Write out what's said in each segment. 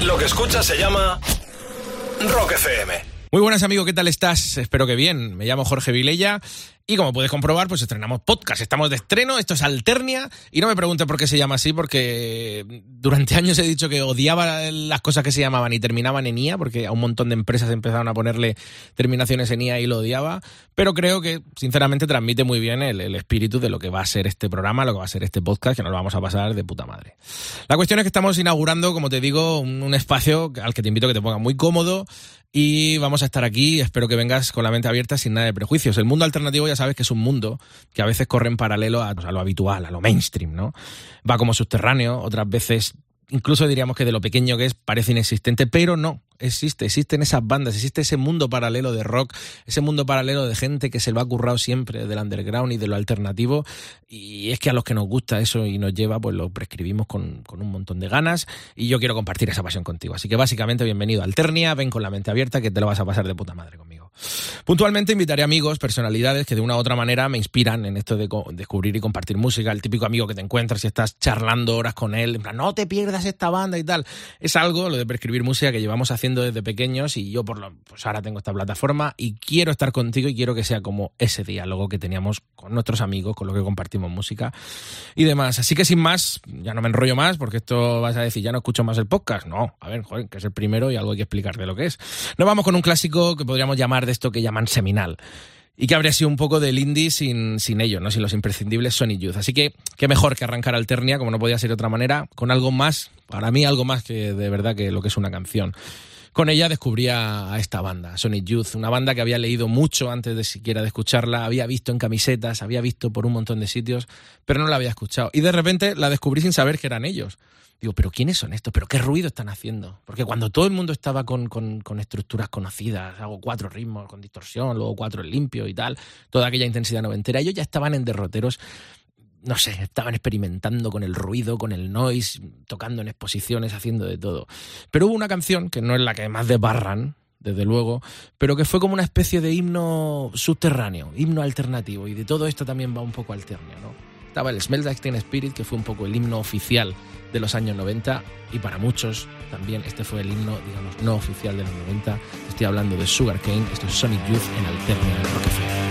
Lo que escuchas se llama Rock FM. Muy buenas amigos, ¿qué tal estás? Espero que bien. Me llamo Jorge Vilella y como puedes comprobar, pues estrenamos podcast. Estamos de estreno, esto es Alternia. Y no me preguntes por qué se llama así, porque durante años he dicho que odiaba las cosas que se llamaban y terminaban en IA, porque a un montón de empresas empezaron a ponerle terminaciones en IA y lo odiaba. Pero creo que, sinceramente, transmite muy bien el, el espíritu de lo que va a ser este programa, lo que va a ser este podcast, que nos lo vamos a pasar de puta madre. La cuestión es que estamos inaugurando, como te digo, un, un espacio al que te invito a que te pongas muy cómodo y vamos a estar aquí. Espero que vengas con la mente abierta sin nada de prejuicios. El mundo alternativo ya sabes que es un mundo que a veces corre en paralelo a, a lo habitual, a lo mainstream, ¿no? Va como subterráneo, otras veces incluso diríamos que de lo pequeño que es parece inexistente, pero no, existe, existen esas bandas, existe ese mundo paralelo de rock, ese mundo paralelo de gente que se lo ha currado siempre del underground y de lo alternativo, y es que a los que nos gusta eso y nos lleva, pues lo prescribimos con, con un montón de ganas, y yo quiero compartir esa pasión contigo. Así que básicamente bienvenido a Alternia, ven con la mente abierta que te lo vas a pasar de puta madre conmigo. Puntualmente invitaré amigos, personalidades que de una u otra manera me inspiran en esto de descubrir y compartir música, el típico amigo que te encuentras y estás charlando horas con él, en plan, no te pierdas esta banda y tal. Es algo, lo de prescribir música, que llevamos haciendo desde pequeños y yo por lo, pues ahora tengo esta plataforma y quiero estar contigo y quiero que sea como ese diálogo que teníamos con nuestros amigos, con los que compartimos música y demás. Así que sin más, ya no me enrollo más porque esto vas a decir, ya no escucho más el podcast. No, a ver, joder, que es el primero y algo hay que explicar de lo que es. Nos vamos con un clásico que podríamos llamar de esto que llaman seminal y que habría sido un poco del indie sin, sin ellos, ¿no? sin los imprescindibles Sonic Youth. Así que qué mejor que arrancar Alternia, como no podía ser de otra manera, con algo más, para mí algo más que de verdad que lo que es una canción. Con ella descubría a esta banda, Sonic Youth, una banda que había leído mucho antes de siquiera de escucharla, había visto en camisetas, había visto por un montón de sitios, pero no la había escuchado. Y de repente la descubrí sin saber que eran ellos. Digo, ¿pero quiénes son estos? ¿Pero qué ruido están haciendo? Porque cuando todo el mundo estaba con, con, estructuras conocidas, hago cuatro ritmos con distorsión, luego cuatro limpio y tal, toda aquella intensidad noventera, ellos ya estaban en derroteros, no sé, estaban experimentando con el ruido, con el noise, tocando en exposiciones, haciendo de todo. Pero hubo una canción, que no es la que más desbarran, desde luego, pero que fue como una especie de himno subterráneo, himno alternativo, y de todo esto también va un poco alternio, ¿no? Estaba el Smell Like Teen Spirit, que fue un poco el himno oficial de los años 90 y para muchos también este fue el himno, digamos, no oficial de los 90. Estoy hablando de Sugar Cane, esto es Sonic Youth en Alternia de Rock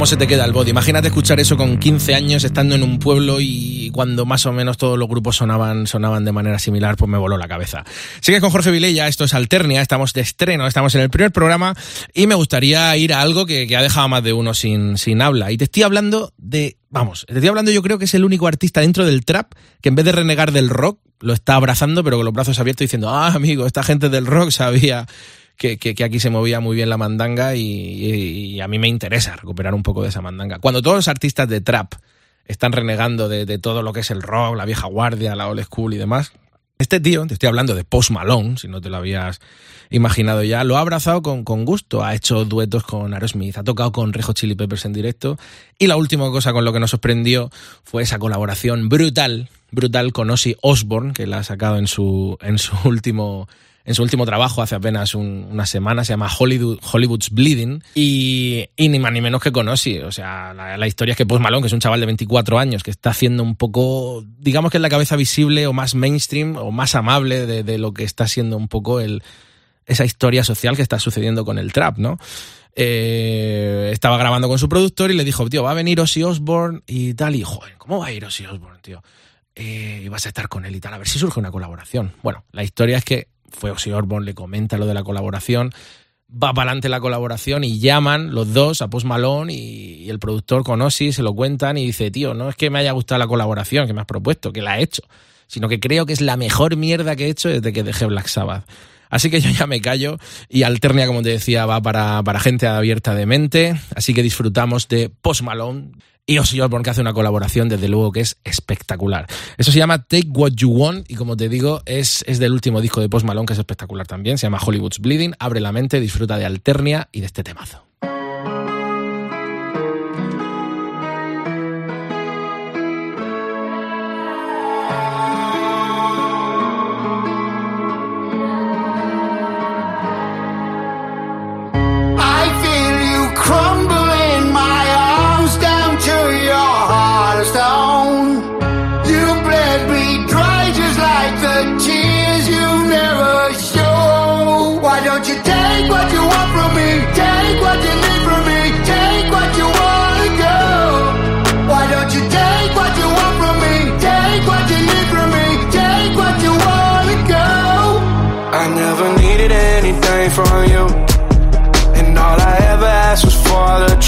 cómo se te queda el body. Imagínate escuchar eso con 15 años estando en un pueblo y cuando más o menos todos los grupos sonaban, sonaban de manera similar, pues me voló la cabeza. Sigues con Jorge Vilella, esto es Alternia, estamos de estreno, estamos en el primer programa y me gustaría ir a algo que, ha dejado más de uno sin, sin habla. Y te estoy hablando de, vamos, te estoy hablando yo creo que es el único artista dentro del trap que en vez de renegar del rock, lo está abrazando pero con los brazos abiertos diciendo, ah, amigo, esta gente del rock sabía que, aquí se movía muy bien la mandanga y, a mí me interesa recuperar un poco de esa mandanga. Cuando todos los artistas de trap están renegando de, todo lo que es el rock, la vieja guardia, la old school y demás, este tío, te estoy hablando de Post Malone, si no te lo habías imaginado ya, lo ha abrazado con, gusto, ha hecho duetos con Aerosmith, ha tocado con Rejo Chili Peppers en directo y la última cosa con lo que nos sorprendió fue esa colaboración brutal, brutal con Ozzy Osbourne, que la ha sacado en su, en su último en su último trabajo hace apenas una semana, se llama Hollywood, Hollywood's Bleeding, y, ni más ni menos que conocí. O sea, la, historia es que Post Malone, que es un chaval de 24 años, que está haciendo un poco, digamos que es la cabeza visible o más mainstream o más amable de, lo que está siendo un poco el, esa historia social que está sucediendo con el trap, ¿no? Eh, estaba grabando con su productor y le dijo, tío, va a venir Ozzy Osbourne y tal, y joder, ¿cómo va a ir Ozzy Osbourne, tío? Eh, y vas a estar con él y tal, a ver si surge una colaboración. Bueno, la historia es que fue Ozzy Osbourne, le comenta lo de la colaboración, va para adelante la colaboración y llaman los dos a Post Malone y, el productor con Ozzy, se lo cuentan y dice, tío, no es que me haya gustado la colaboración que me has propuesto, que la he hecho, sino que creo que es la mejor mierda que he hecho desde que dejé Black Sabbath. Así que yo ya me callo y Alternia, como te decía, va para, para gente abierta de mente. Así que disfrutamos de Post Malone y Ozzy Osbourne que hace una colaboración desde luego que es espectacular. Eso se llama Take What You Want y como te digo es, es del último disco de Post Malone que es espectacular también, se llama Hollywood's Bleeding, abre la mente, disfruta de Alternia y de este temazo.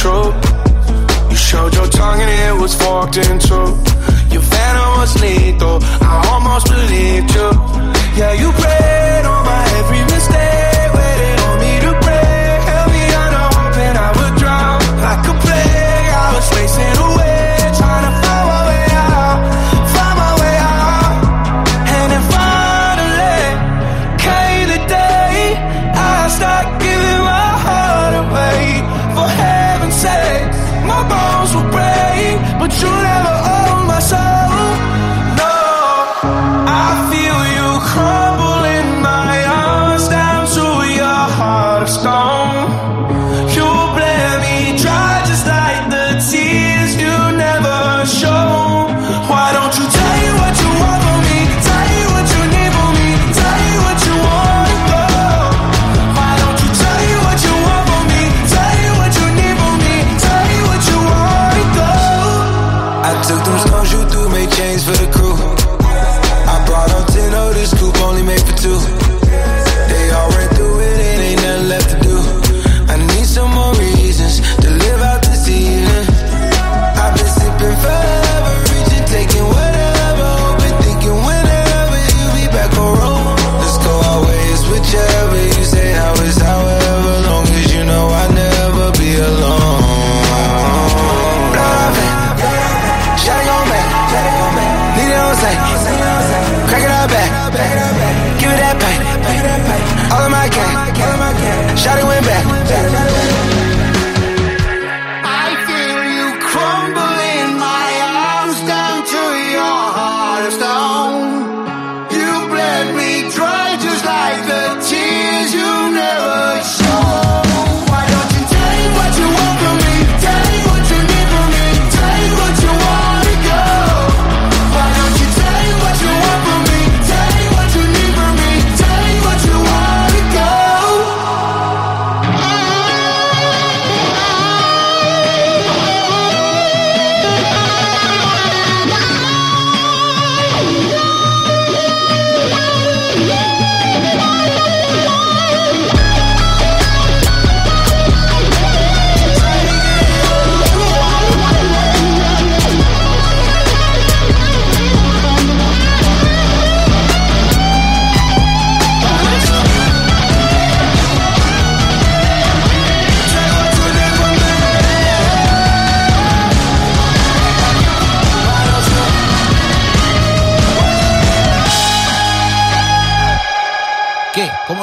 Truth. You showed your tongue and it was forked in two. Your venom was lethal. bones will break, but you never my gang. Shotty went back.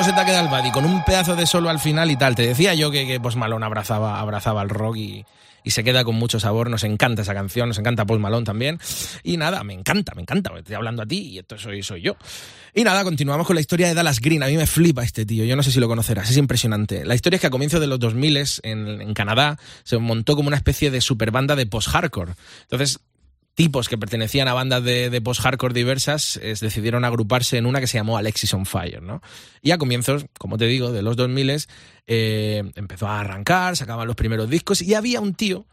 Se te ha quedado el body? Con un pedazo de solo al final y tal. Te decía yo que, que Post Malone abrazaba, abrazaba al rock y, se queda con mucho sabor. Nos encanta esa canción, nos encanta Post Malone también. Y nada, me encanta, me encanta. Estoy hablando a ti y esto soy, soy yo. Y nada, continuamos con la historia de Dallas Green. A mí me flipa este tío, yo no sé si lo conocerás, es impresionante. La historia es que a comienzos de los 2000 en, en Canadá se montó como una especie de superbanda de post-hardcore. Entonces, tipos que pertenecían a bandas de, post-hardcore diversas decidieron agruparse en una que se llamó Alexis on Fire, ¿no? Y a comienzos, como te digo, de los 2000 eh, empezó a arrancar, sacaban los primeros discos y había un tío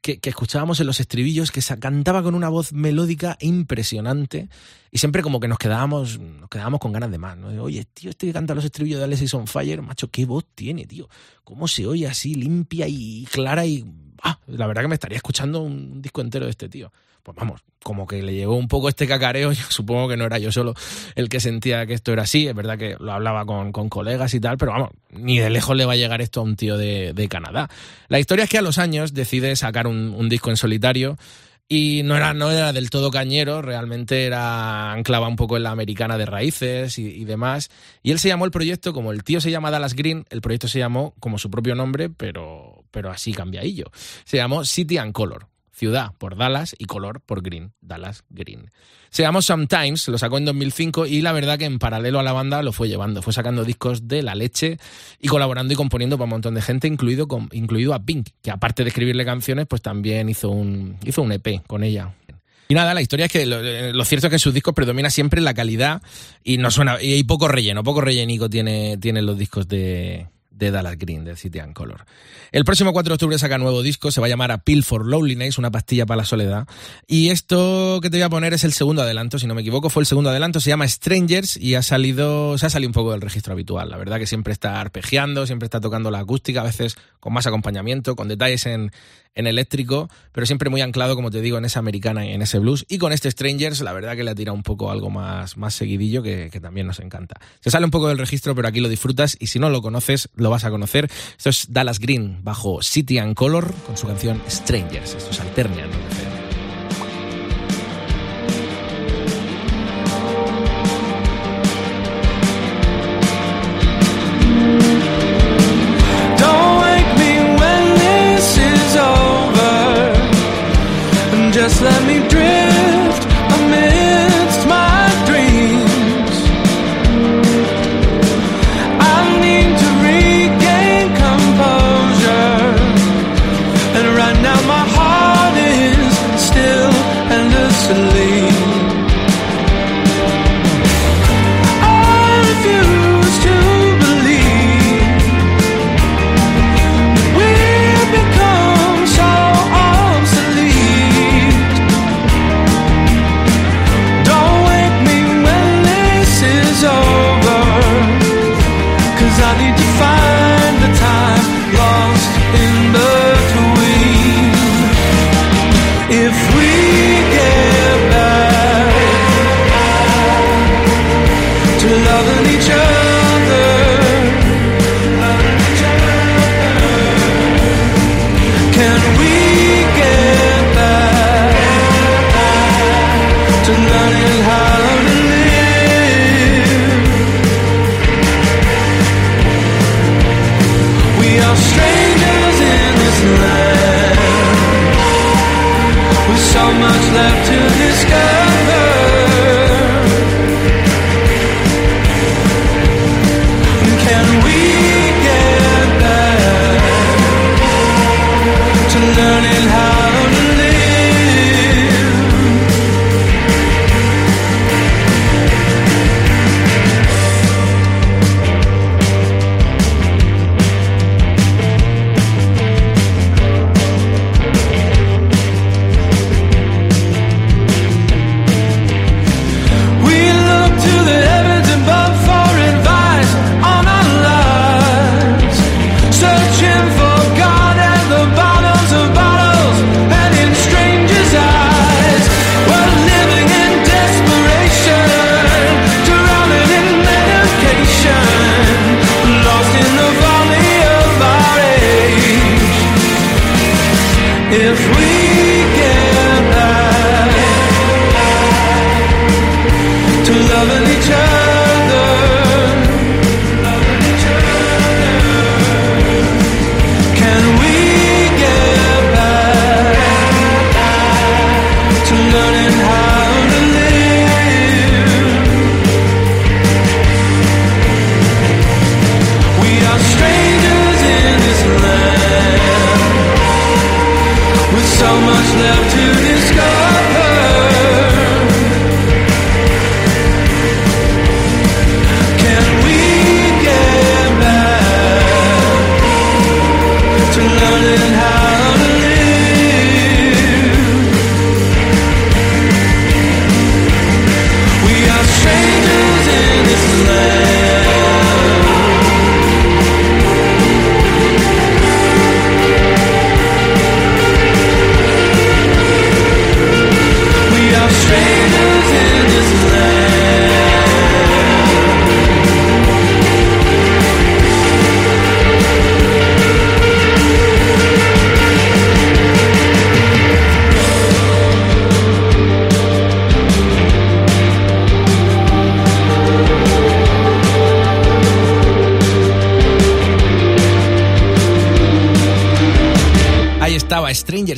que, escuchábamos en los estribillos que cantaba con una voz melódica impresionante y siempre como que nos quedábamos, nos quedábamos con ganas de más, ¿no? Oye, tío, este que canta los estribillos de Alexis on Fire, macho, qué voz tiene, tío. ¿Cómo se oye así limpia y clara y ah, la verdad que me estaría escuchando un disco entero de este tío. Pues vamos, como que le llegó un poco este cacareo, supongo que no era yo solo el que sentía que esto era así, es verdad que lo hablaba con, colegas y tal, pero vamos, ni de lejos le va a llegar esto a un tío de, Canadá. La historia es que a los años decide sacar un, disco en solitario y no era, no era del todo cañero, realmente era anclaba un poco en la americana de raíces y, y, demás. Y él se llamó el proyecto, como el tío se llama Dallas Green, el proyecto se llamó como su propio nombre, pero, pero así cambiadillo. Se llamó City and Color ciudad por Dallas y color por Green, Dallas Green. Se llamó Sometimes, lo sacó en 2005 y la verdad que en paralelo a la banda lo fue llevando, fue sacando discos de la leche y colaborando y componiendo para un montón de gente, incluido, con, incluido a Pink, que aparte de escribirle canciones, pues también hizo un, hizo un EP con ella. Y nada, la historia es que lo, cierto es que en sus discos predomina siempre la calidad y no suena y hay poco relleno, poco rellenico tiene, tienen los discos de, de Dallas Green, de City Color. El próximo 4 de octubre saca nuevo disco, se va a llamar A Pill for Loneliness, una pastilla para la soledad. Y esto que te voy a poner es el segundo adelanto, si no me equivoco, fue el segundo adelanto, se llama Strangers y ha salido, se ha salido un poco del registro habitual. La verdad que siempre está arpegiando, siempre está tocando la acústica, a veces con más acompañamiento, con detalles en, en eléctrico, pero siempre muy anclado, como te digo, en esa americana y en ese blues. Y con este Strangers, la verdad que le ha tirado un poco algo más, más seguidillo que, también nos encanta. Se sale un poco del registro, pero aquí lo disfrutas y si no lo conoces, lo vas a conocer. Esto es Dallas Green bajo City and Color con su canción Strangers. Esto es just let me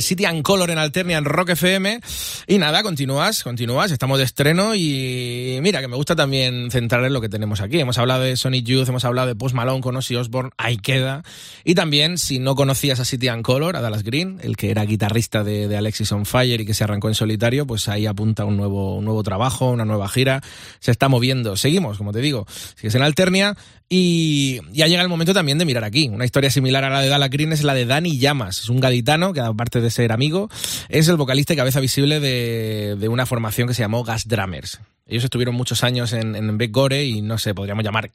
City and Color en Alternia en Rock FM. Y nada, continúas, continúas, estamos de estreno y mira, que me gusta también centrar en lo que tenemos aquí. Hemos hablado de Sonic Youth, hemos hablado de Post Malone con Ozzy Osbourne, ahí queda. Y también, si no conocías a City and Color, a Dallas Green, el que era guitarrista de, Alexis on Fire y que se arrancó en solitario, pues ahí apunta un nuevo, nuevo trabajo, una nueva gira. Se está moviendo. Seguimos, como te digo, sigues en Alternia y ya llega el momento también de mirar aquí. Una historia similar a la de Dallas Green es la de Dani Llamas. Es un gaditano que, aparte de ser amigo, es el vocalista y cabeza visible de, de una formación que se llamó Gas Drummers. Ellos estuvieron muchos años en, en Big Gore y no sé, podríamos llamar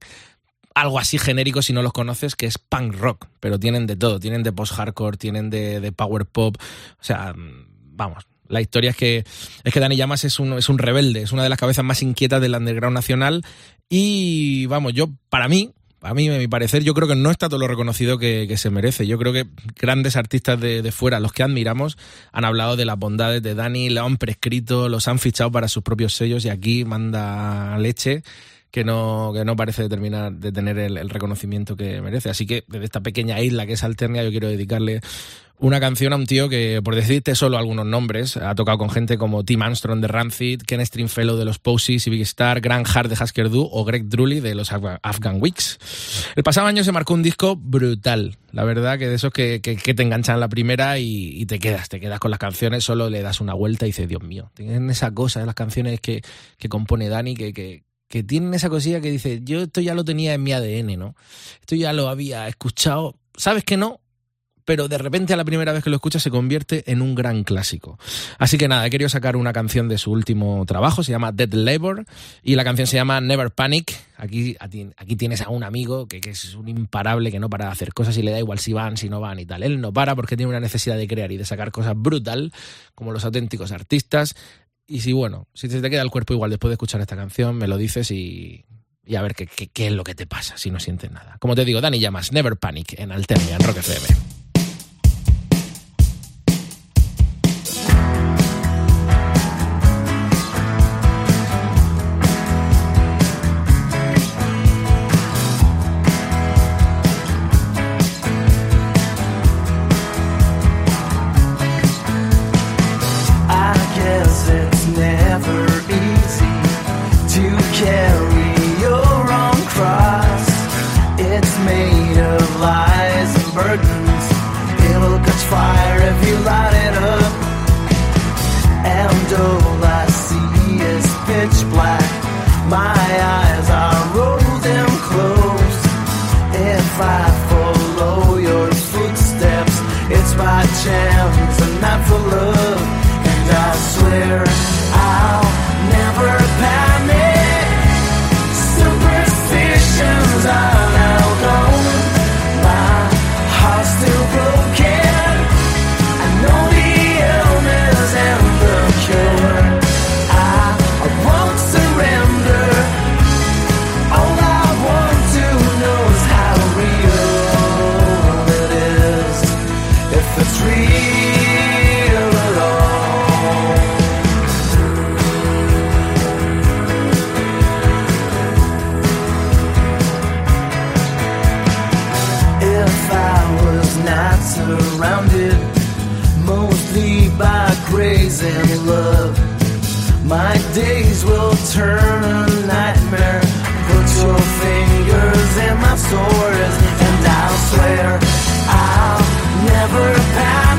algo así genérico si no los conoces, que es punk rock, pero tienen de todo, tienen de post-hardcore, tienen de, power pop, o sea, vamos. La historia es que, es que Dani Llamas es un, es un rebelde, es una de las cabezas más inquietas del underground nacional y vamos, yo, para mí, a mí, a mi parecer, yo creo que no está todo lo reconocido que, se merece. Yo creo que grandes artistas de, fuera, los que admiramos, han hablado de las bondades de Dani, lo han prescrito, los han fichado para sus propios sellos y aquí manda leche que no, que no parece terminar de tener el, el reconocimiento que merece. Así que desde esta pequeña isla que es Alternia, yo quiero dedicarle una canción a un tío que, por decirte solo algunos nombres, ha tocado con gente como Tim Armstrong de Rancid, Ken Stringfellow de los Posies y Big Star, Grant Hart de Husker Du o Greg Drully de los Afghan Weeks. El pasado año se marcó un disco brutal, la verdad que de esos que, que, te enganchan la primera y, te quedas, te quedas con las canciones, solo le das una vuelta y dices, Dios mío, tienen esa cosa las canciones que, que compone Dani que, que, que tienen esa cosilla que dice, yo esto ya lo tenía en mi ADN, ¿no? Esto ya lo había escuchado. ¿Sabes que no? Pero de repente a la primera vez que lo escuchas se convierte en un gran clásico. Así que nada, he querido sacar una canción de su último trabajo, se llama Dead Labor, y la canción se llama Never Panic. Aquí, aquí tienes a un amigo que, que, es un imparable, que no para de hacer cosas y le da igual si van, si no van y tal. Él no para porque tiene una necesidad de crear y de sacar cosas brutal, como los auténticos artistas. Y si, bueno, si te queda el cuerpo igual después de escuchar esta canción, me lo dices y, y a ver qué, qué, es lo que te pasa si no sientes nada. Como te digo, Dani llamas Never Panic en Alternia, en Rock FM. made of lies and burdens. It'll catch fire if you light it up. And do My days will turn a nightmare. Put your fingers in my sores, and I'll swear I'll never pass.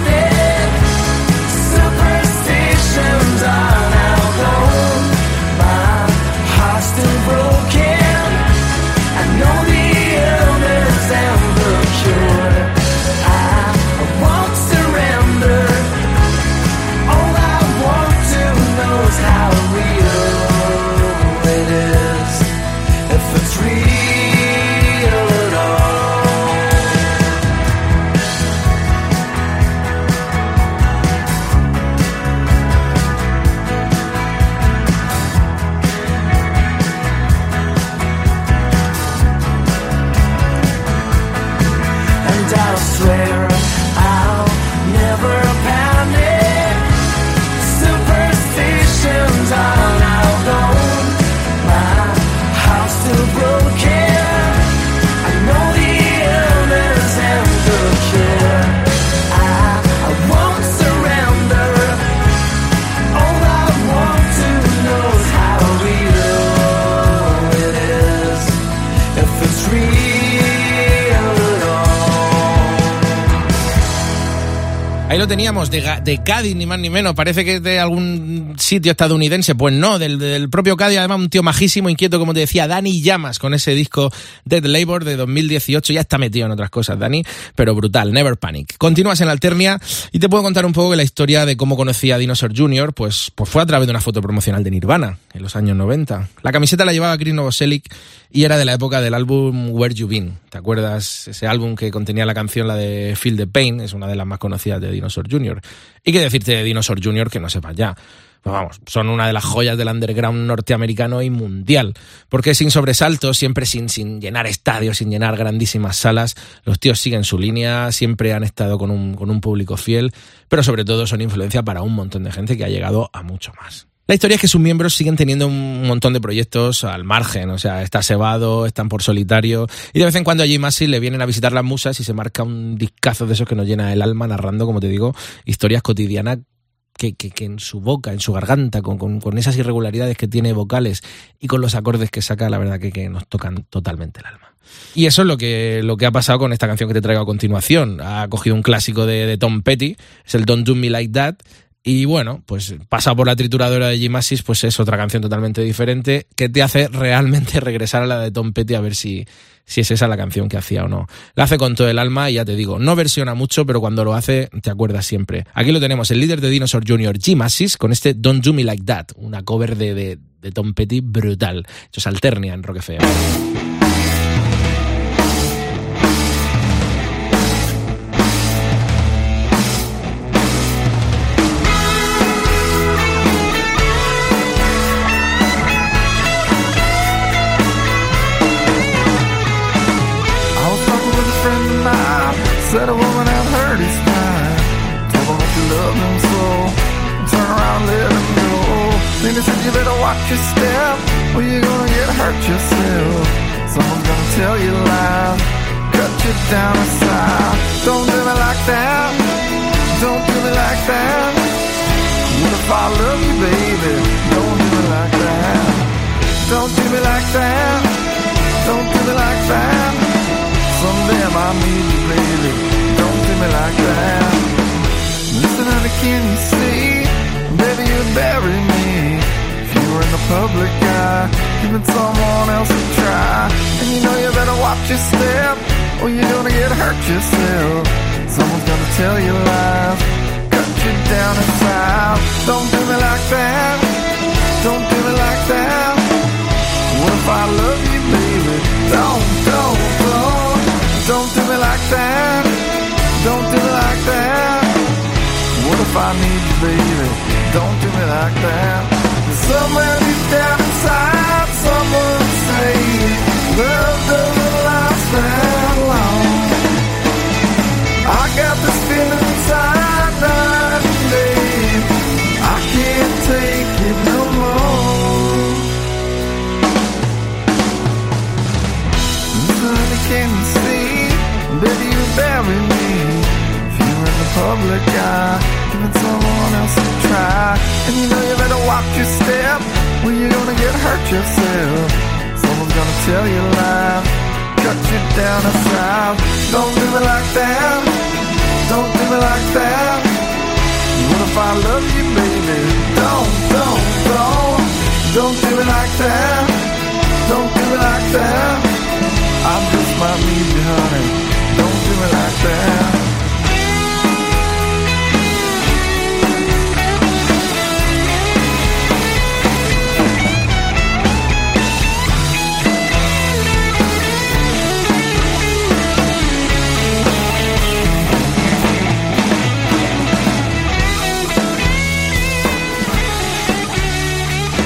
Teníamos, de, Cádiz, ni más ni menos. Parece que es de algún sitio estadounidense. Pues no, del, propio Cádiz, además, un tío majísimo, inquieto, como te decía, Dani Llamas, con ese disco Dead Labor de 2018. Ya está metido en otras cosas, Dani, pero brutal, Never Panic. Continúas en Alternia y te puedo contar un poco de la historia de cómo conocí a Dinosaur Jr., pues, pues fue a través de una foto promocional de Nirvana, en los años 90. La camiseta la llevaba Chris Novoselic y era de la época del álbum Where You Been. ¿Te acuerdas? Ese álbum que contenía la canción, la de Feel the Pain, es una de las más conocidas de Dinosaur Jr. Y qué decirte de Dinosaur Jr. que no sepas ya. Pues vamos, son una de las joyas del underground norteamericano y mundial. Porque sin sobresaltos, siempre sin, sin llenar estadios, sin llenar grandísimas salas, los tíos siguen su línea, siempre han estado con un, con un público fiel, pero sobre todo son influencia para un montón de gente que ha llegado a mucho más. La historia es que sus miembros siguen teniendo un montón de proyectos al margen, o sea, está Sebado, están por solitario, y de vez en cuando allí Masi le vienen a visitar las musas y se marca un discazo de esos que nos llena el alma narrando, como te digo, historias cotidianas que, en su boca, en su garganta, con, con, esas irregularidades que tiene vocales y con los acordes que saca, la verdad que, que, nos tocan totalmente el alma. Y eso es lo que, lo que ha pasado con esta canción que te traigo a continuación. Ha cogido un clásico de, de Tom Petty, es el Don't Do Me Like That, y bueno, pues pasa por la trituradora de Jim Massis, pues es otra canción totalmente diferente que te hace realmente regresar a la de Tom Petty a ver si, si es esa la canción que hacía o no. La hace con todo el alma y ya te digo, no versiona mucho, pero cuando lo hace te acuerdas siempre. Aquí lo tenemos, el líder de Dinosaur Jr., Jim con este Don't Do Me Like That, una cover de, de, Tom Petty brutal. Alternia en Rock He said you better watch your step, or you're gonna get hurt yourself. Someone's gonna tell you lies, cut you down a side. Don't do me like that. Don't do me like that. What if I love you, baby? Don't do me like that. Don't do me like that. Don't do me like that. Someday I need you, baby. Don't do me like that. Listen, honey, can you see? Baby, you bury me. In the public eye, giving someone else a try. And you know you better watch your step, or you're gonna get hurt yourself. Someone's gonna tell you lies, cut you down inside. Don't do me like that. Don't do me like that. What if I love you, baby? Don't, don't, don't. Don't do me like that. Don't do me like that. What if I need you, baby? Don't do me like that. Somewhere deep down inside, someone say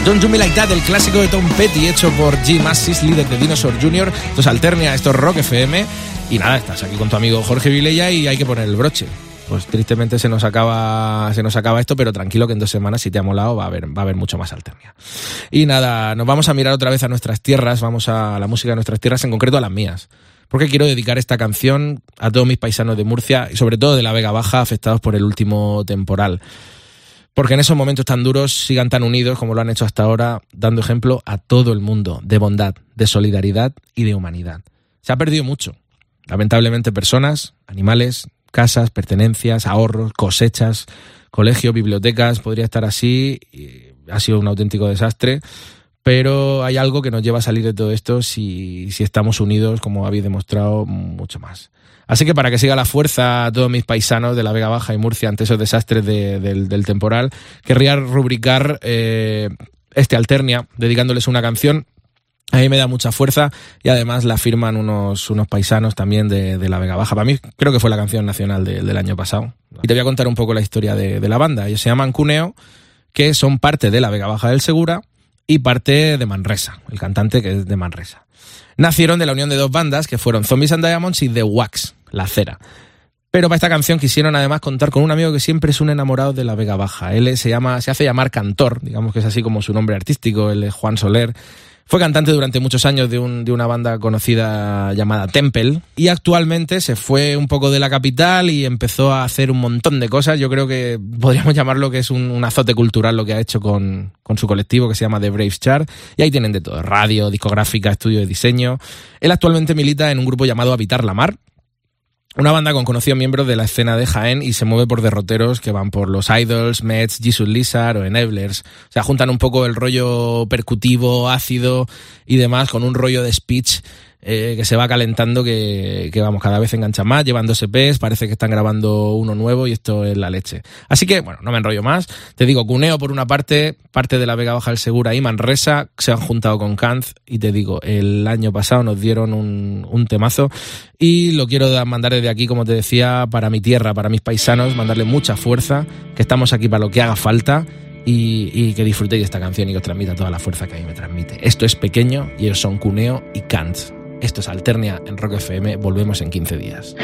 Don't Do Me Like That, el clásico de Tom Petty, hecho por Jim Massis, líder de Dinosaur Jr. Esto es Alternia, esto es Rock FM. Y nada, estás aquí con tu amigo Jorge Vilella y hay que poner el broche. Pues tristemente se nos acaba, se nos acaba esto, pero tranquilo que en dos semanas, si te ha molado, va a haber, va a haber mucho más Alternia. Y nada, nos vamos a mirar otra vez a nuestras tierras, vamos a la música de nuestras tierras, en concreto a las mías. Porque quiero dedicar esta canción a todos mis paisanos de Murcia y sobre todo de la Vega Baja afectados por el último temporal porque en esos momentos tan duros sigan tan unidos como lo han hecho hasta ahora, dando ejemplo a todo el mundo de bondad, de solidaridad y de humanidad. Se ha perdido mucho. Lamentablemente personas, animales, casas, pertenencias, ahorros, cosechas, colegios, bibliotecas, podría estar así. ha sido un auténtico desastre. Pero hay algo que nos lleva a salir de todo esto si, si estamos unidos, como habéis demostrado, mucho más. Así que para que siga la fuerza a todos mis paisanos de la Vega Baja y Murcia ante esos desastres del, temporal, querría rubricar eh, este Alternia, dedicándoles una canción a mí me da mucha fuerza y además la firman unos, unos paisanos también de, la Vega Baja. Para mí creo que fue la canción nacional del año pasado. Y te voy a contar un poco la historia de, la banda. Ellos se llaman Cuneo, que son parte de la Vega Baja del Segura y parte de Manresa, el cantante que es de Manresa. Nacieron de la unión de dos bandas que fueron Zombies and Diamonds y The Wax, la cera. Pero para esta canción quisieron además contar con un amigo que siempre es un enamorado de la Vega Baja. Él se llama, se hace llamar Cantor, digamos que es así como su nombre artístico, él es Juan Soler fue cantante durante muchos años de, un, de, una banda conocida llamada Temple y actualmente se fue un poco de la capital y empezó a hacer un montón de cosas. Yo creo que podríamos llamarlo que es un, azote cultural lo que ha hecho con, con, su colectivo que se llama The Braves Chart y ahí tienen de todo, radio, discográfica, estudio de diseño. Él actualmente milita en un grupo llamado Habitar la Mar, una banda con conocidos miembros de la escena de Jaén y se mueve por derroteros que van por los Idols, Mets, Jesus Lizard o Enablers. O sea, juntan un poco el rollo percutivo, ácido y demás con un rollo de speech eh, que se va calentando, que, vamos, cada vez enganchan más, llevan dos EPs, parece que están grabando uno nuevo y esto es la leche. Así que, bueno, no me enrollo más. Te digo, Cuneo por una parte, parte de la Vega Baja del Segura y Manresa, se han juntado con Kanz y te digo, el año pasado nos dieron un, un temazo y lo quiero mandar desde aquí, como te decía, para mi tierra, para mis paisanos, mandarle mucha fuerza, que estamos aquí para lo que haga falta. Y, y, que disfrutéis de esta canción y que os transmita toda la fuerza que a mí me transmite. Esto es pequeño y ellos son Cuneo y Kant. Esto es Alternia en Rock FM. Volvemos en 15 días.